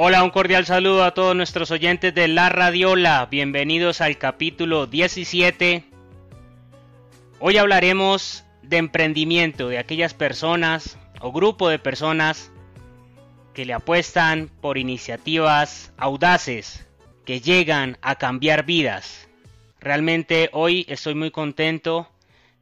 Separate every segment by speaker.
Speaker 1: Hola, un cordial saludo a todos nuestros oyentes de La Radiola. Bienvenidos al capítulo 17. Hoy hablaremos de emprendimiento, de aquellas personas o grupo de personas que le apuestan por iniciativas audaces que llegan a cambiar vidas. Realmente hoy estoy muy contento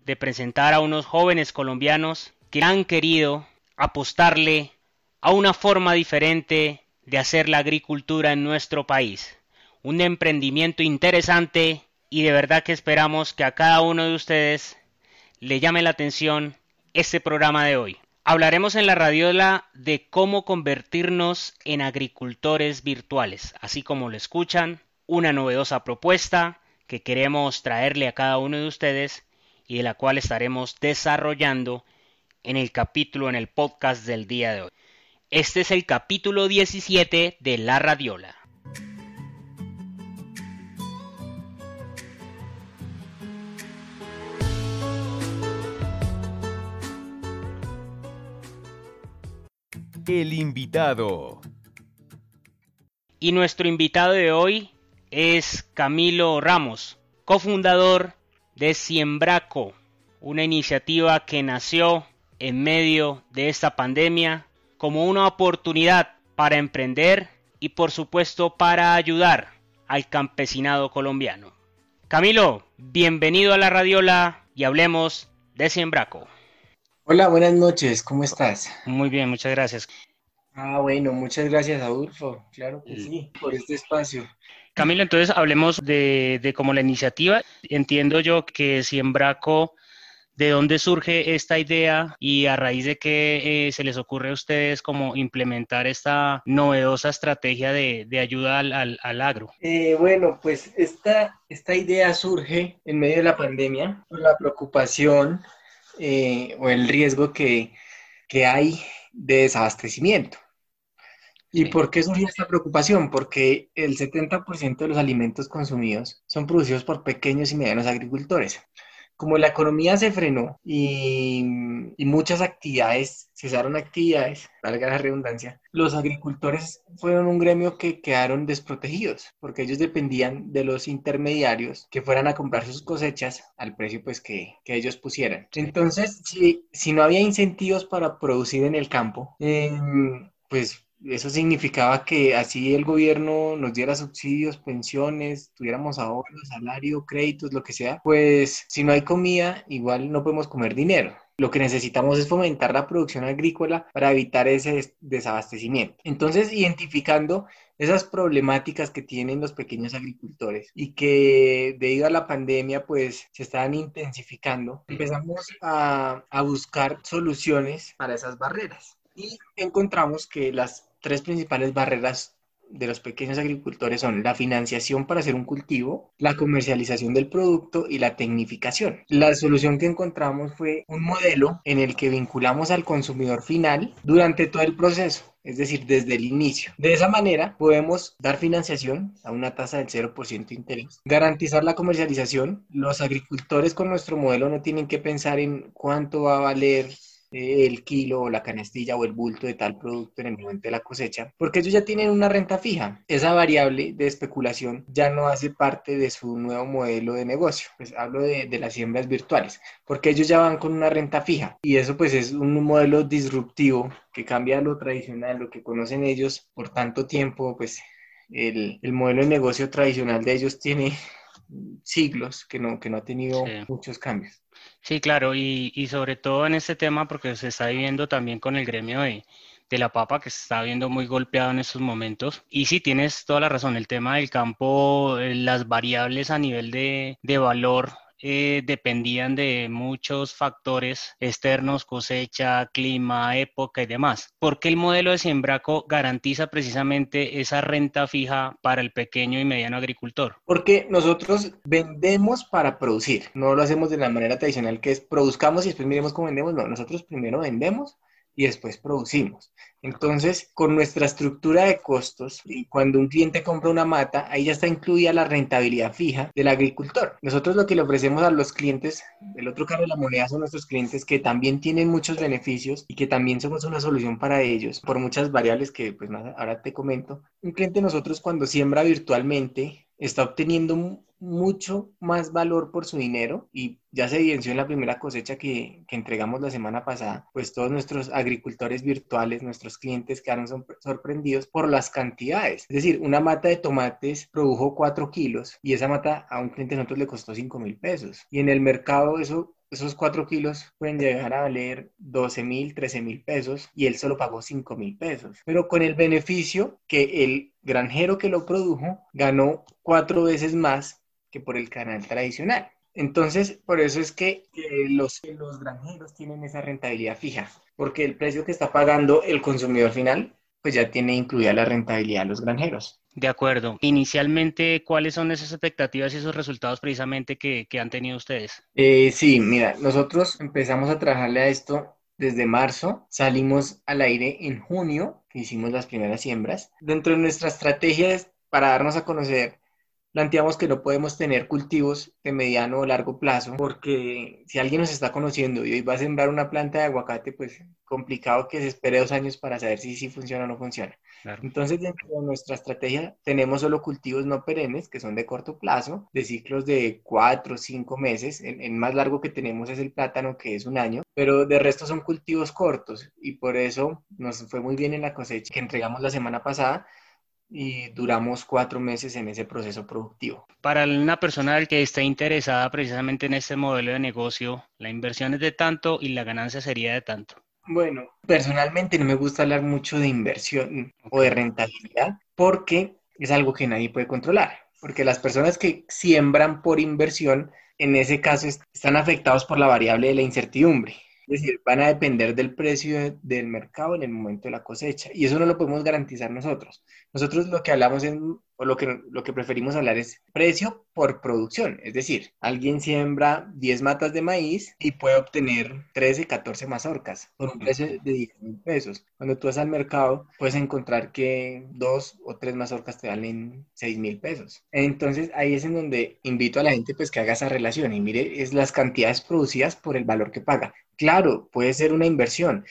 Speaker 1: de presentar a unos jóvenes colombianos que han querido apostarle a una forma diferente de hacer la agricultura en nuestro país. Un emprendimiento interesante y de verdad que esperamos que a cada uno de ustedes le llame la atención este programa de hoy. Hablaremos en la radiola de cómo convertirnos en agricultores virtuales, así como lo escuchan, una novedosa propuesta que queremos traerle a cada uno de ustedes y de la cual estaremos desarrollando en el capítulo, en el podcast del día de hoy. Este es el capítulo 17 de La Radiola.
Speaker 2: El invitado.
Speaker 1: Y nuestro invitado de hoy es Camilo Ramos, cofundador de Siembraco, una iniciativa que nació en medio de esta pandemia como una oportunidad para emprender y por supuesto para ayudar al campesinado colombiano. Camilo, bienvenido a la Radiola y hablemos de Siembraco.
Speaker 3: Hola, buenas noches, ¿cómo estás?
Speaker 1: Muy bien, muchas gracias.
Speaker 3: Ah, bueno, muchas gracias, Adolfo. Claro que sí, por este espacio.
Speaker 1: Camilo, entonces hablemos de, de cómo la iniciativa. Entiendo yo que Siembraco de dónde surge esta idea y a raíz de qué eh, se les ocurre a ustedes como implementar esta novedosa estrategia de, ayuda al, agro.
Speaker 3: Eh, bueno, pues esta, esta idea surge en medio de la pandemia por la preocupación eh, o el riesgo que, hay de desabastecimiento. ¿Y por qué surge esta preocupación? Porque el 70% de los alimentos consumidos son producidos por pequeños y medianos agricultores como la economía se frenó y, muchas actividades, cesaron actividades, valga la redundancia, los agricultores fueron un gremio que quedaron desprotegidos porque ellos dependían de los intermediarios que fueran a comprar sus cosechas al precio pues que, ellos pusieran. Entonces, si, si, no había incentivos para producir en el campo, em, pues eso significaba que así el gobierno nos diera subsidios, pensiones, tuviéramos ahorros, salario, créditos, lo que sea, pues si no hay comida, igual no podemos comer dinero. Lo que necesitamos es fomentar la producción agrícola para evitar ese desabastecimiento. Entonces, identificando esas problemáticas que tienen los pequeños agricultores y que debido a la pandemia pues se están intensificando, empezamos a, a buscar soluciones para esas barreras y encontramos que las tres principales barreras de los pequeños agricultores son la financiación para hacer un cultivo, la comercialización del producto y la tecnificación. La solución que encontramos fue un modelo en el que vinculamos al consumidor final durante todo el proceso. Es decir, desde el inicio. De esa manera podemos dar financiación a una tasa del 0% de interés, garantizar la comercialización. Los agricultores con nuestro modelo no tienen que pensar en cuánto va a valer el kilo o la canastilla o el bulto de tal producto en el momento de la cosecha, porque ellos ya tienen una renta fija. Esa variable de especulación ya no hace parte de su nuevo modelo de negocio. Pues hablo de, de las siembras virtuales, porque ellos ya van con una renta fija y eso pues es un modelo disruptivo que cambia lo tradicional, lo que conocen ellos por tanto tiempo, pues el, el modelo de negocio tradicional de ellos tiene siglos que no, que no ha tenido muchos cambios.
Speaker 1: Sí, claro, y, sobre todo en este tema porque se está viviendo también con el gremio de, de la papa que se está viendo muy golpeado en estos momentos. Y sí, tienes toda la razón, el tema del campo, eh, las variables a nivel de, de valor eh, dependían de muchos factores externos, cosecha, clima, época y demás. ¿Por qué el modelo de Siembraco garantiza precisamente esa renta fija para el pequeño y mediano agricultor?
Speaker 3: Porque nosotros vendemos para producir, no lo hacemos de la manera tradicional que es produzcamos y después miremos cómo vendemos, no, nosotros primero vendemos y después producimos. Entonces, con nuestra estructura de costos, cuando un cliente compra una mata, ahí ya está incluida la rentabilidad fija del agricultor. Nosotros lo que le ofrecemos a los clientes, el otro carro de la moneda son nuestros clientes que también tienen muchos beneficios y que también somos una solución para ellos por muchas variables que pues ahora te comento. Un cliente nosotros cuando siembra virtualmente está obteniendo mucho más valor por su dinero y ya se evidenció en la primera cosecha que, que, entregamos la semana pasada, pues todos nuestros agricultores virtuales, nuestros clientes quedaron sorprendidos por las cantidades. Es decir, una mata de tomates produjo 4 kilos y esa mata a un cliente de nosotros le costó 5 mil pesos. Y en el mercado eso esos 4 kilos pueden llegar a valer 12 mil, 13 mil pesos y él solo pagó 5 mil pesos. Pero con el beneficio que el granjero que lo produjo ganó cuatro veces más que por el canal tradicional. Entonces, por eso es que los, los granjeros tienen esa rentabilidad fija, porque el precio que está pagando el consumidor final, pues ya tiene incluida la rentabilidad de los granjeros.
Speaker 1: De acuerdo. Inicialmente, ¿cuáles son esas expectativas y esos resultados precisamente que, han tenido ustedes?
Speaker 3: Eh, sí, mira, nosotros empezamos a trabajarle a esto desde marzo, salimos al aire en junio, que hicimos las primeras siembras. Dentro de nuestra estrategia es para darnos a conocer planteamos que no podemos tener cultivos de mediano o largo plazo, porque si alguien nos está conociendo y hoy va a sembrar una planta de aguacate, pues complicado que se espere dos años para saber si sí funciona o no funciona. Entonces, dentro de nuestra estrategia tenemos solo cultivos no perennes, que son de corto plazo, de ciclos de cuatro o cinco meses. El, más largo que tenemos es el plátano, que es un año, pero de resto son cultivos cortos y por eso nos fue muy bien en la cosecha que entregamos la semana pasada y duramos cuatro meses en ese proceso productivo.
Speaker 1: Para una persona que esté interesada precisamente en este modelo de negocio, la inversión es de tanto y la ganancia sería de tanto.
Speaker 3: Bueno, personalmente no me gusta hablar mucho de inversión o de rentabilidad porque es algo que nadie puede controlar, porque las personas que siembran por inversión, en ese caso, están afectados por la variable de la incertidumbre. Es decir, van a depender del precio del mercado en el momento de la cosecha. Y eso no lo podemos garantizar nosotros. Nosotros lo que hablamos en, o lo que, lo que preferimos hablar es precio por producción. Es decir, alguien siembra 10 matas de maíz y puede obtener 13, 14 mazorcas por un precio de 10 mil pesos. Cuando tú vas al mercado, puedes encontrar que dos o tres mazorcas te valen 6 mil pesos. Entonces ahí es en donde invito a la gente pues que haga esa relación y mire, es las cantidades producidas por el valor que paga. Claro, puede ser una inversión.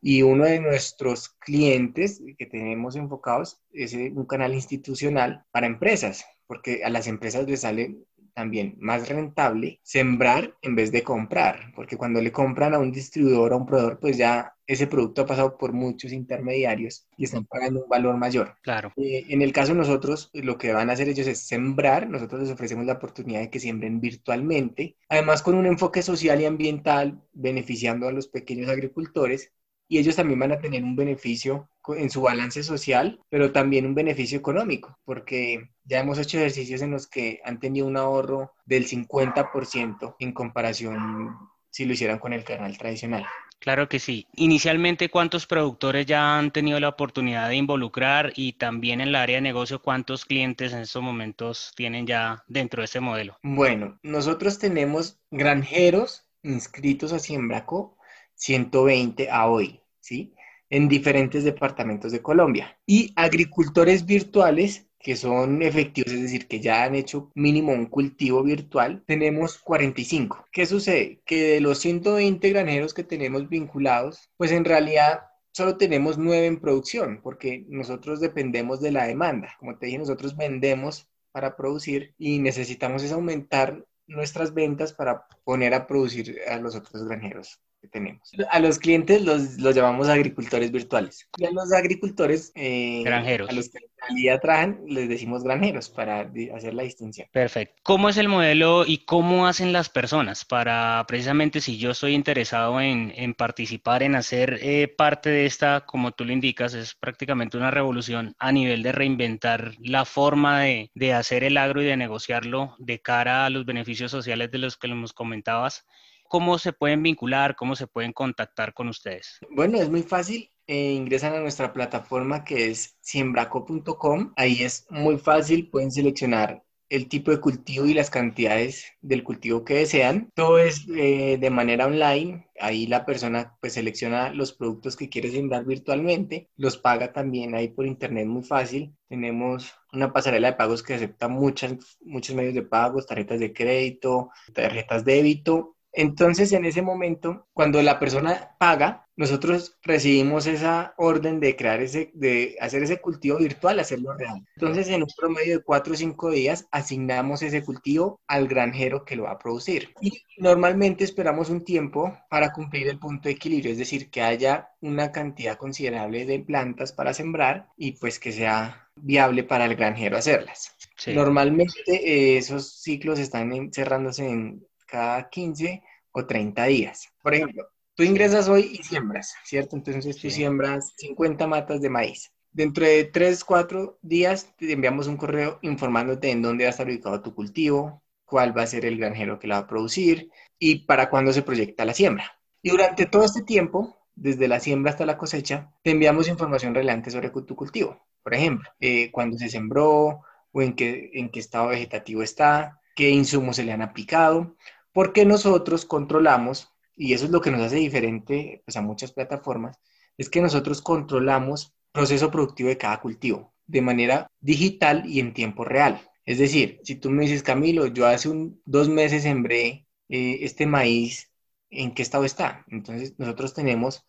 Speaker 3: Y uno de nuestros clientes que tenemos enfocados es eh, un canal institucional para empresas, porque a las empresas les sale también más rentable sembrar en vez de comprar, porque cuando le compran a un distribuidor o a un proveedor, pues ya ese producto ha pasado por muchos intermediarios y están pagando un valor mayor.
Speaker 1: Claro.
Speaker 3: Eh, en el caso de nosotros, lo que van a hacer ellos es sembrar, nosotros les ofrecemos la oportunidad de que siembren virtualmente, además con un enfoque social y ambiental, beneficiando a los pequeños agricultores y ellos también van a tener un beneficio en su balance social, pero también un beneficio económico, porque ya hemos hecho ejercicios en los que han tenido un ahorro del 50% en comparación si lo hicieran con el canal tradicional.
Speaker 1: Claro que sí. Inicialmente, ¿cuántos productores ya han tenido la oportunidad de involucrar y también en el área de negocio, cuántos clientes en estos momentos tienen ya dentro de este modelo?
Speaker 3: Bueno, nosotros tenemos granjeros inscritos a Siembraco 120 a hoy. ¿Sí? En diferentes departamentos de Colombia. Y agricultores virtuales que son efectivos, es decir, que ya han hecho mínimo un cultivo virtual, tenemos 45. ¿Qué sucede? Que de los 120 granjeros que tenemos vinculados, pues en realidad solo tenemos 9 en producción, porque nosotros dependemos de la demanda. Como te dije, nosotros vendemos para producir y necesitamos es aumentar nuestras ventas para poner a producir a los otros granjeros. Que tenemos. A los clientes los, los llamamos agricultores virtuales. Y a los agricultores...
Speaker 1: Eh, granjeros.
Speaker 3: A los que en realidad trabajan, les decimos granjeros para hacer la distinción.
Speaker 1: Perfecto. ¿Cómo es el modelo y cómo hacen las personas para precisamente si yo estoy interesado en, en participar, en hacer eh, parte de esta, como tú lo indicas, es prácticamente una revolución a nivel de reinventar la forma de, de hacer el agro y de negociarlo de cara a los beneficios sociales de los que nos comentabas? ¿Cómo se pueden vincular? ¿Cómo se pueden contactar con ustedes?
Speaker 3: Bueno, es muy fácil. Eh, ingresan a nuestra plataforma que es siembraco.com. Ahí es muy fácil, pueden seleccionar el tipo de cultivo y las cantidades del cultivo que desean. Todo es eh, de manera online. Ahí la persona pues selecciona los productos que quiere sembrar virtualmente, los paga también ahí por internet muy fácil. Tenemos una pasarela de pagos que acepta muchas, muchos medios de pago, tarjetas de crédito, tarjetas débito entonces, en ese momento, cuando la persona paga, nosotros recibimos esa orden de crear ese, de hacer ese cultivo virtual, hacerlo real. Entonces, en un promedio de cuatro o cinco días, asignamos ese cultivo al granjero que lo va a producir. Y normalmente esperamos un tiempo para cumplir el punto de equilibrio, es decir, que haya una cantidad considerable de plantas para sembrar y pues que sea viable para el granjero hacerlas. Normalmente eh, esos ciclos están cerrándose en cada 15 o 30 días. Por ejemplo, tú ingresas hoy y siembras, ¿cierto? Entonces tú siembras 50 matas de maíz. Dentro de 3, 4 días te enviamos un correo informándote en dónde va a estar ubicado tu cultivo, cuál va a ser el granjero que la va a producir y para cuándo se proyecta la siembra. Y durante todo este tiempo, desde la siembra hasta la cosecha, te enviamos información relevante sobre tu cultivo. Por ejemplo, eh, cuándo se sembró o en qué, en qué estado vegetativo está, qué insumos se le han aplicado porque nosotros controlamos, y eso es lo que nos hace diferente pues, a muchas plataformas, es que nosotros controlamos proceso productivo de cada cultivo de manera digital y en tiempo real. Es decir, si tú me dices, Camilo, yo hace dos meses sembré eh, este maíz, ¿en qué estado está? Entonces nosotros tenemos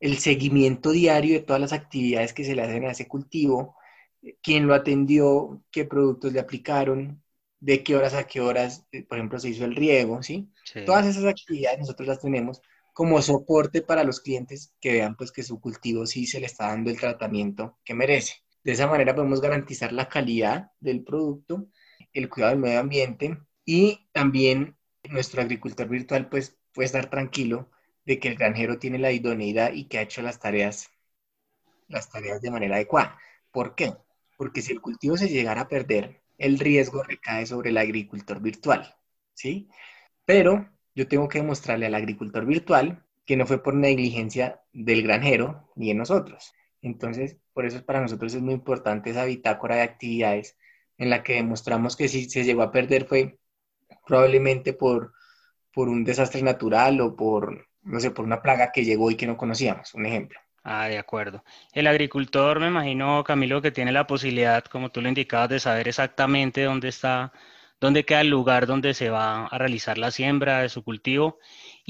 Speaker 3: el seguimiento diario de todas las actividades que se le hacen a ese cultivo, quién lo atendió, qué productos le aplicaron, de qué horas a qué horas, eh, por ejemplo, se hizo el riego, ¿sí? Todas esas actividades nosotros las tenemos como soporte para los clientes que vean pues que su cultivo sí se le está dando el tratamiento que merece. De esa manera podemos garantizar la calidad del producto, el cuidado del medio ambiente y también nuestro agricultor virtual pues puede estar tranquilo de que el granjero tiene la idoneidad y que ha hecho las tareas, las tareas de manera adecuada. ¿Por qué? Porque si el cultivo se llegara a perder, el riesgo recae sobre el agricultor virtual, ¿sí? Pero yo tengo que demostrarle al agricultor virtual que no fue por negligencia del granjero ni de nosotros. Entonces, por eso para nosotros es muy importante esa bitácora de actividades en la que demostramos que si se llegó a perder fue probablemente por, por un desastre natural o por, no sé, por una plaga que llegó y que no conocíamos, un ejemplo.
Speaker 1: Ah, de acuerdo. El agricultor, me imagino, Camilo, que tiene la posibilidad, como tú lo indicabas, de saber exactamente dónde está, dónde queda el lugar donde se va a realizar la siembra de su cultivo.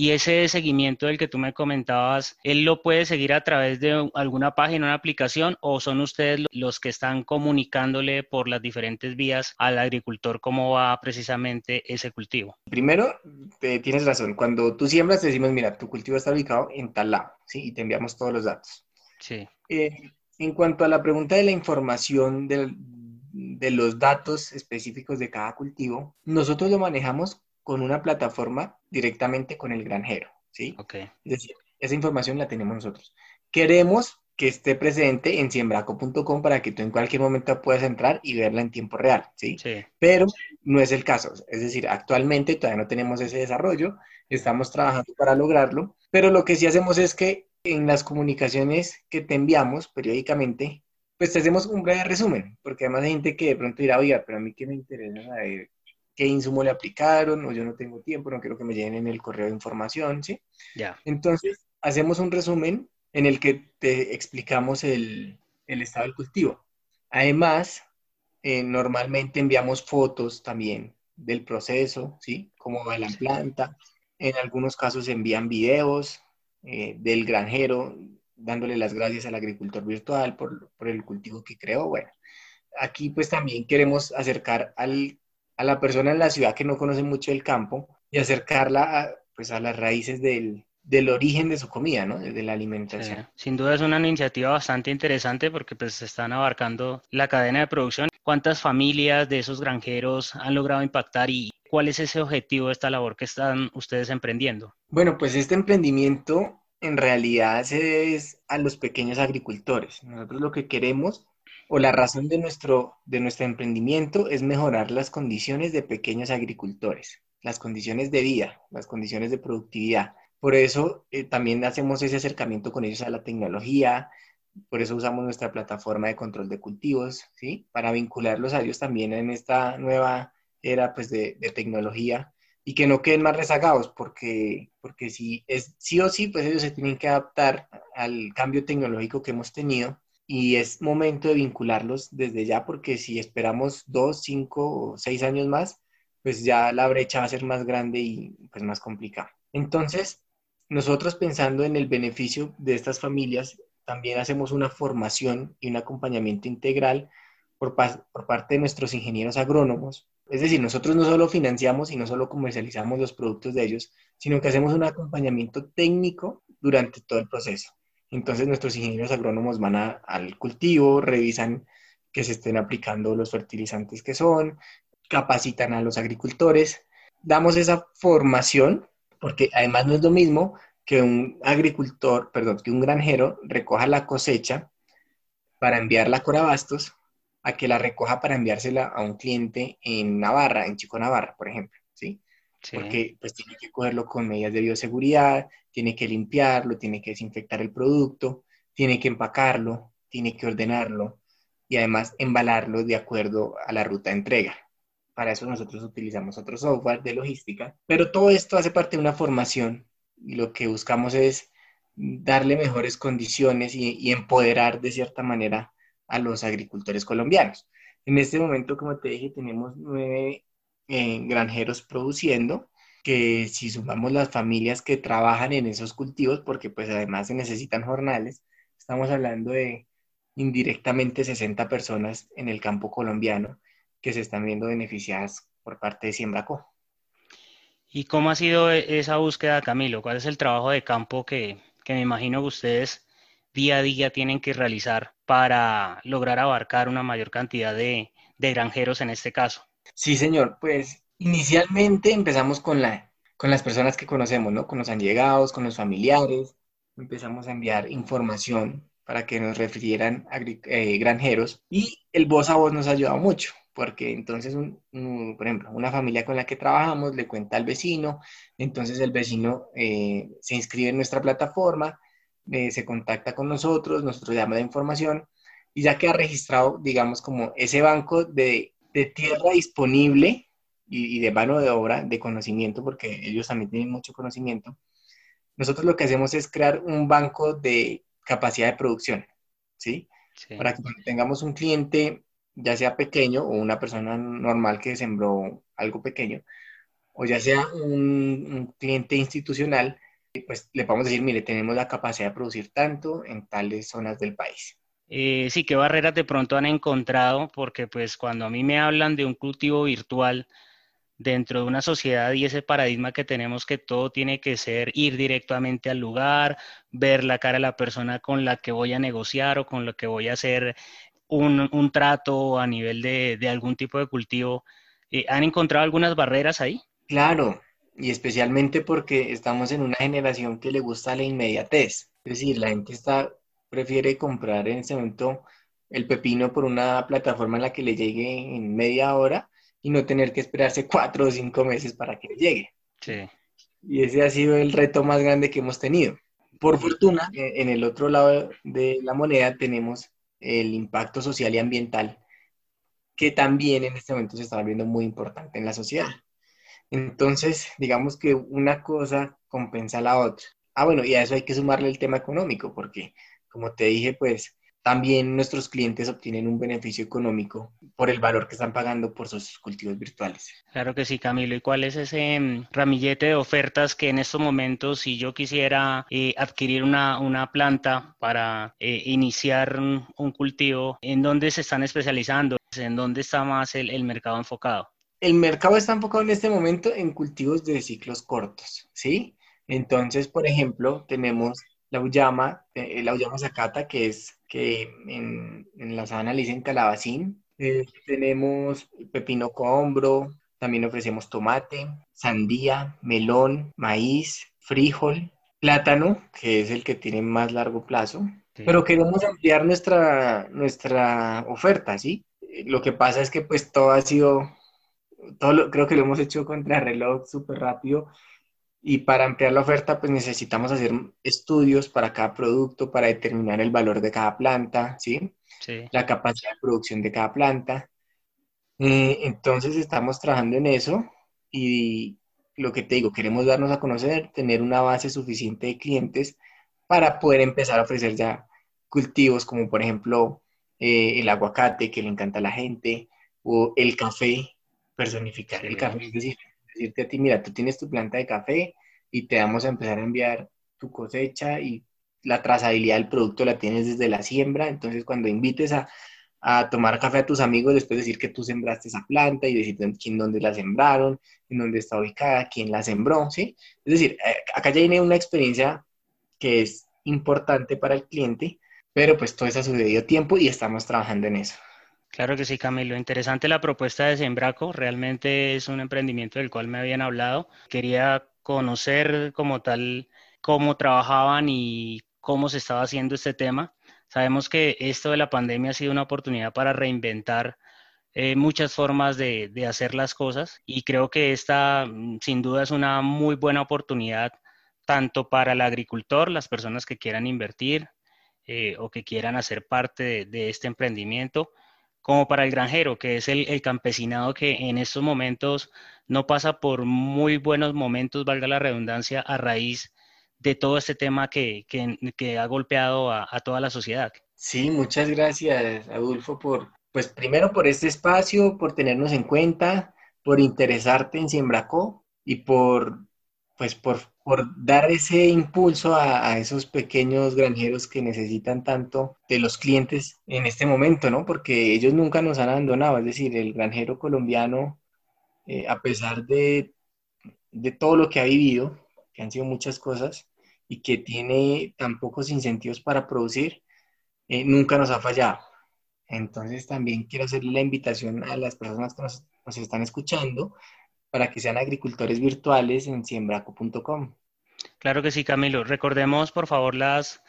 Speaker 1: Y ese seguimiento del que tú me comentabas, ¿él lo puede seguir a través de alguna página, una aplicación, o son ustedes los que están comunicándole por las diferentes vías al agricultor cómo va precisamente ese cultivo?
Speaker 3: Primero, tienes razón. Cuando tú siembras, te decimos, mira, tu cultivo está ubicado en tal lado, ¿sí? Y te enviamos todos los datos.
Speaker 1: Sí.
Speaker 3: Eh, en cuanto a la pregunta de la información de los datos específicos de cada cultivo, nosotros lo manejamos con una plataforma directamente con el granjero, ¿sí?
Speaker 1: Ok.
Speaker 3: Es decir, esa información la tenemos nosotros. Queremos que esté presente en siembraco.com para que tú en cualquier momento puedas entrar y verla en tiempo real, ¿sí?
Speaker 1: Sí.
Speaker 3: Pero no es el caso. Es decir, actualmente todavía no tenemos ese desarrollo, estamos trabajando para lograrlo, pero lo que sí hacemos es que en las comunicaciones que te enviamos periódicamente, pues te hacemos un breve resumen, porque además hay gente que de pronto dirá, oiga, pero a mí qué me interesa saber qué insumo le aplicaron, o yo no tengo tiempo, no quiero que me llenen el correo de información, ¿sí?
Speaker 1: Ya.
Speaker 3: Entonces, hacemos un resumen en el que te explicamos el, estado del cultivo. Además, eh, normalmente enviamos fotos también del proceso, ¿sí? Cómo va la planta. En algunos casos envían videos eh, del granjero dándole las gracias al agricultor virtual por, por el cultivo que creó. Bueno, aquí pues también queremos acercar al a la persona en la ciudad que no conoce mucho el campo y acercarla a, pues a las raíces del, del origen de su comida, ¿no? De la alimentación.
Speaker 1: sin duda es una iniciativa bastante interesante porque pues se están abarcando la cadena de producción. ¿Cuántas familias de esos granjeros han logrado impactar y cuál es ese objetivo de esta labor que están ustedes emprendiendo?
Speaker 3: Bueno, pues este emprendimiento en realidad es a los pequeños agricultores. Nosotros lo que queremos o la razón de nuestro, de nuestro emprendimiento es mejorar las condiciones de pequeños agricultores, las condiciones de vida, las condiciones de productividad. Por eso eh, también hacemos ese acercamiento con ellos a la tecnología, por eso usamos nuestra plataforma de control de cultivos, ¿sí? Para vincularlos a ellos también en esta nueva era pues, de, tecnología y que no queden más rezagados, porque, porque si es sí o sí, pues ellos se tienen que adaptar al cambio tecnológico que hemos tenido y es momento de vincularlos desde ya, porque si esperamos dos, cinco o seis años más, pues ya la brecha va a ser más grande y pues más complicada. Entonces, nosotros pensando en el beneficio de estas familias, también hacemos una formación y un acompañamiento integral por, por parte de nuestros ingenieros agrónomos. Es decir, nosotros no solo financiamos y no solo comercializamos los productos de ellos, sino que hacemos un acompañamiento técnico durante todo el proceso. Entonces nuestros ingenieros agrónomos van al cultivo, revisan que se estén aplicando los fertilizantes que son, capacitan a los agricultores, damos esa formación porque además no es lo mismo que un agricultor, perdón, que un granjero recoja la cosecha para enviarla a Corabastos, a que la recoja para enviársela a un cliente en Navarra, en Chico Navarra, por ejemplo, ¿sí? Porque pues tiene que cogerlo con medidas de bioseguridad, tiene que limpiarlo, tiene que desinfectar el producto, tiene que empacarlo, tiene que ordenarlo y además embalarlo de acuerdo a la ruta de entrega. Para eso nosotros utilizamos otro software de logística, pero todo esto hace parte de una formación y lo que buscamos es darle mejores condiciones y, empoderar de cierta manera a los agricultores colombianos. En este momento, como te dije, tenemos nueve granjeros produciendo, que si sumamos las familias que trabajan en esos cultivos, porque pues además se necesitan jornales, estamos hablando de indirectamente 60 personas en el campo colombiano que se están viendo beneficiadas por parte de Siembraco.
Speaker 1: ¿Y cómo ha sido e-, esa búsqueda, Camilo? ¿Cuál es el trabajo de campo que, me imagino que ustedes día a día tienen que realizar para lograr abarcar una mayor cantidad de, granjeros en este caso?
Speaker 3: Sí, señor. Pues inicialmente empezamos con, la, con las personas que conocemos, ¿no? Con los allegados, con los familiares. Empezamos a enviar información para que nos refirieran a eh, granjeros y el voz a voz nos ha ayudado mucho porque entonces, por ejemplo, una familia con la que trabajamos le cuenta al vecino, entonces el vecino eh, se inscribe en nuestra plataforma, eh, se contacta con nosotros, nosotros llama de información y ya queda registrado, digamos, como ese banco de, tierra disponible y, y, de mano de obra, de conocimiento, porque ellos también tienen mucho conocimiento. Nosotros lo que hacemos es crear un banco de capacidad de producción, ¿sí? sí. Para que cuando tengamos un cliente ya sea pequeño o una persona normal que sembró algo pequeño, o ya sea un, cliente institucional, pues le podemos decir, mire, tenemos la capacidad de producir tanto en tales zonas del país.
Speaker 1: Eh, sí, ¿qué barreras de pronto han encontrado? Porque pues cuando a mí me hablan de un cultivo virtual dentro de una sociedad y ese paradigma que tenemos que todo tiene que ser ir directamente al lugar, ver la cara de la persona con la que voy a negociar o con la que voy a hacer un, trato a nivel de, algún tipo de cultivo. Eh, ¿Han encontrado algunas barreras ahí?
Speaker 3: Claro, y especialmente porque estamos en una generación que le gusta la inmediatez. Es decir, la gente está, prefiere comprar en ese momento el pepino por una plataforma en la que le llegue en media hora y no tener que esperarse cuatro o cinco meses para que le llegue. Sí. Y ese ha sido el reto más grande que hemos tenido. Por fortuna, en el otro lado de la moneda tenemos el impacto social y ambiental, que también en este momento se está volviendo muy importante en la sociedad. Entonces, digamos que una cosa compensa a la otra. Ah, bueno, y a eso hay que sumarle el tema económico, porque como te dije, pues también nuestros clientes obtienen un beneficio económico por el valor que están pagando por sus cultivos virtuales.
Speaker 1: Claro que sí, Camilo. ¿Y cuál es ese mm, ramillete de ofertas que en estos momentos, si yo quisiera eh, adquirir una, planta para eh, iniciar un, cultivo, ¿en dónde se están especializando? ¿En dónde está más el, el mercado enfocado?
Speaker 3: El mercado está enfocado en este momento en cultivos de ciclos cortos, ¿sí? Entonces, por ejemplo, tenemos la uyama, eh, la uyama zacata, que es que en, la sabana le dicen calabacín. Eh, tenemos pepino cohombro, también ofrecemos tomate, sandía, melón, maíz, frijol, plátano, que es el que tiene más largo plazo. Pero queremos ampliar nuestra, nuestra oferta, ¿sí? Lo que pasa es que pues todo ha sido, todo creo que lo hemos hecho contra reloj súper rápido y para ampliar la oferta, pues necesitamos hacer estudios para cada producto, para determinar el valor de cada planta, ¿sí? La capacidad de producción de cada planta. Eh, entonces estamos trabajando en eso y lo que te digo, queremos darnos a conocer, tener una base suficiente de clientes para poder empezar a ofrecer ya cultivos como por ejemplo eh, el aguacate que le encanta a la gente o el café, personificar el café, es decir, decirte a ti, mira, tú tienes tu planta de café y te vamos a empezar a enviar tu cosecha y la trazabilidad del producto la tienes desde la siembra, entonces cuando invites a, tomar café a tus amigos, después decir que tú sembraste esa planta y decir quién dónde la sembraron, en dónde está ubicada, quién la sembró, ¿sí? Es decir, eh, acá ya viene una experiencia que es importante para el cliente, pero pues todo eso ha sucedido tiempo y estamos trabajando en eso.
Speaker 1: Claro que sí, Camilo. Interesante la propuesta de Sembraco. Realmente es un emprendimiento del cual me habían hablado. Quería conocer como tal cómo trabajaban y cómo se estaba haciendo este tema. Sabemos que esto de la pandemia ha sido una oportunidad para reinventar eh, muchas formas de, hacer las cosas y creo que esta mm, sin duda es una muy buena oportunidad tanto para el agricultor, las personas que quieran invertir eh, o que quieran hacer parte de este emprendimiento, como para el granjero, que es el, campesinado que en estos momentos no pasa por muy buenos momentos, valga la redundancia, a raíz de todo este tema que, ha golpeado a, toda la sociedad.
Speaker 3: Sí, muchas gracias, Adolfo, por, pues primero por este espacio, por tenernos en cuenta, por interesarte en Siembracó y por, pues por por dar ese impulso a, esos pequeños granjeros que necesitan tanto de los clientes en este momento, ¿no? Porque ellos nunca nos han abandonado, es decir, el granjero colombiano, eh, a pesar de, de todo lo que ha vivido, que han sido muchas cosas, y que tiene tan pocos incentivos para producir, eh, nunca nos ha fallado. Entonces también quiero hacerle la invitación a las personas que nos están escuchando para que sean agricultores virtuales en siembraco.com.
Speaker 1: Claro que sí, Camilo. Recordemos, por favor, las,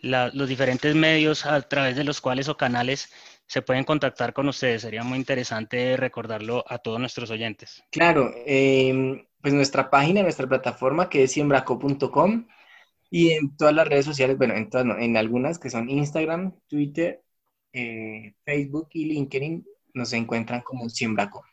Speaker 1: los diferentes medios a través de los cuales o canales se pueden contactar con ustedes. Sería muy interesante recordarlo a todos nuestros oyentes.
Speaker 3: Claro, em, pues nuestra página, nuestra plataforma que es siembraco.com y en todas las redes sociales, bueno, en, todas, en algunas que son Instagram, Twitter, eh, Facebook y LinkedIn, nos encuentran como Siembraco.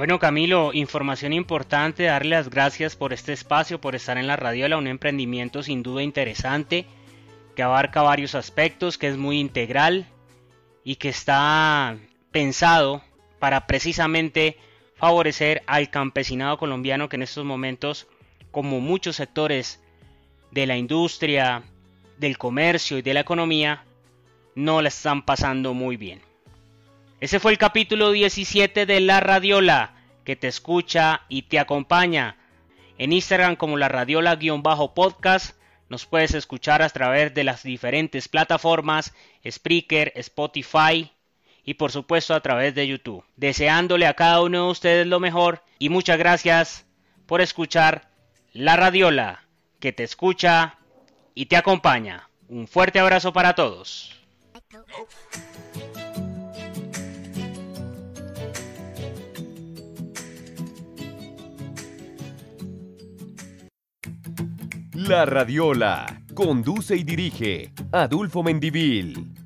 Speaker 1: Bueno, Camilo, información importante, darle las gracias por este espacio, por estar en la radiola, un emprendimiento sin duda interesante, que abarca varios aspectos, que es muy integral y que está pensado para precisamente favorecer al campesinado colombiano que en estos momentos, como muchos sectores de la industria, del comercio y de la economía, no la están pasando muy bien. Ese fue el capítulo 17 de La Radiola, que te escucha y te acompaña. En Instagram como La Radiola-podcast nos puedes escuchar a través de las diferentes plataformas, Spreaker, Spotify y por supuesto a través de YouTube. Deseándole a cada uno de ustedes lo mejor y muchas gracias por escuchar La Radiola, que te escucha y te acompaña. Un fuerte abrazo para todos.
Speaker 2: La Radiola. Conduce y dirige Adulfo Mendivil.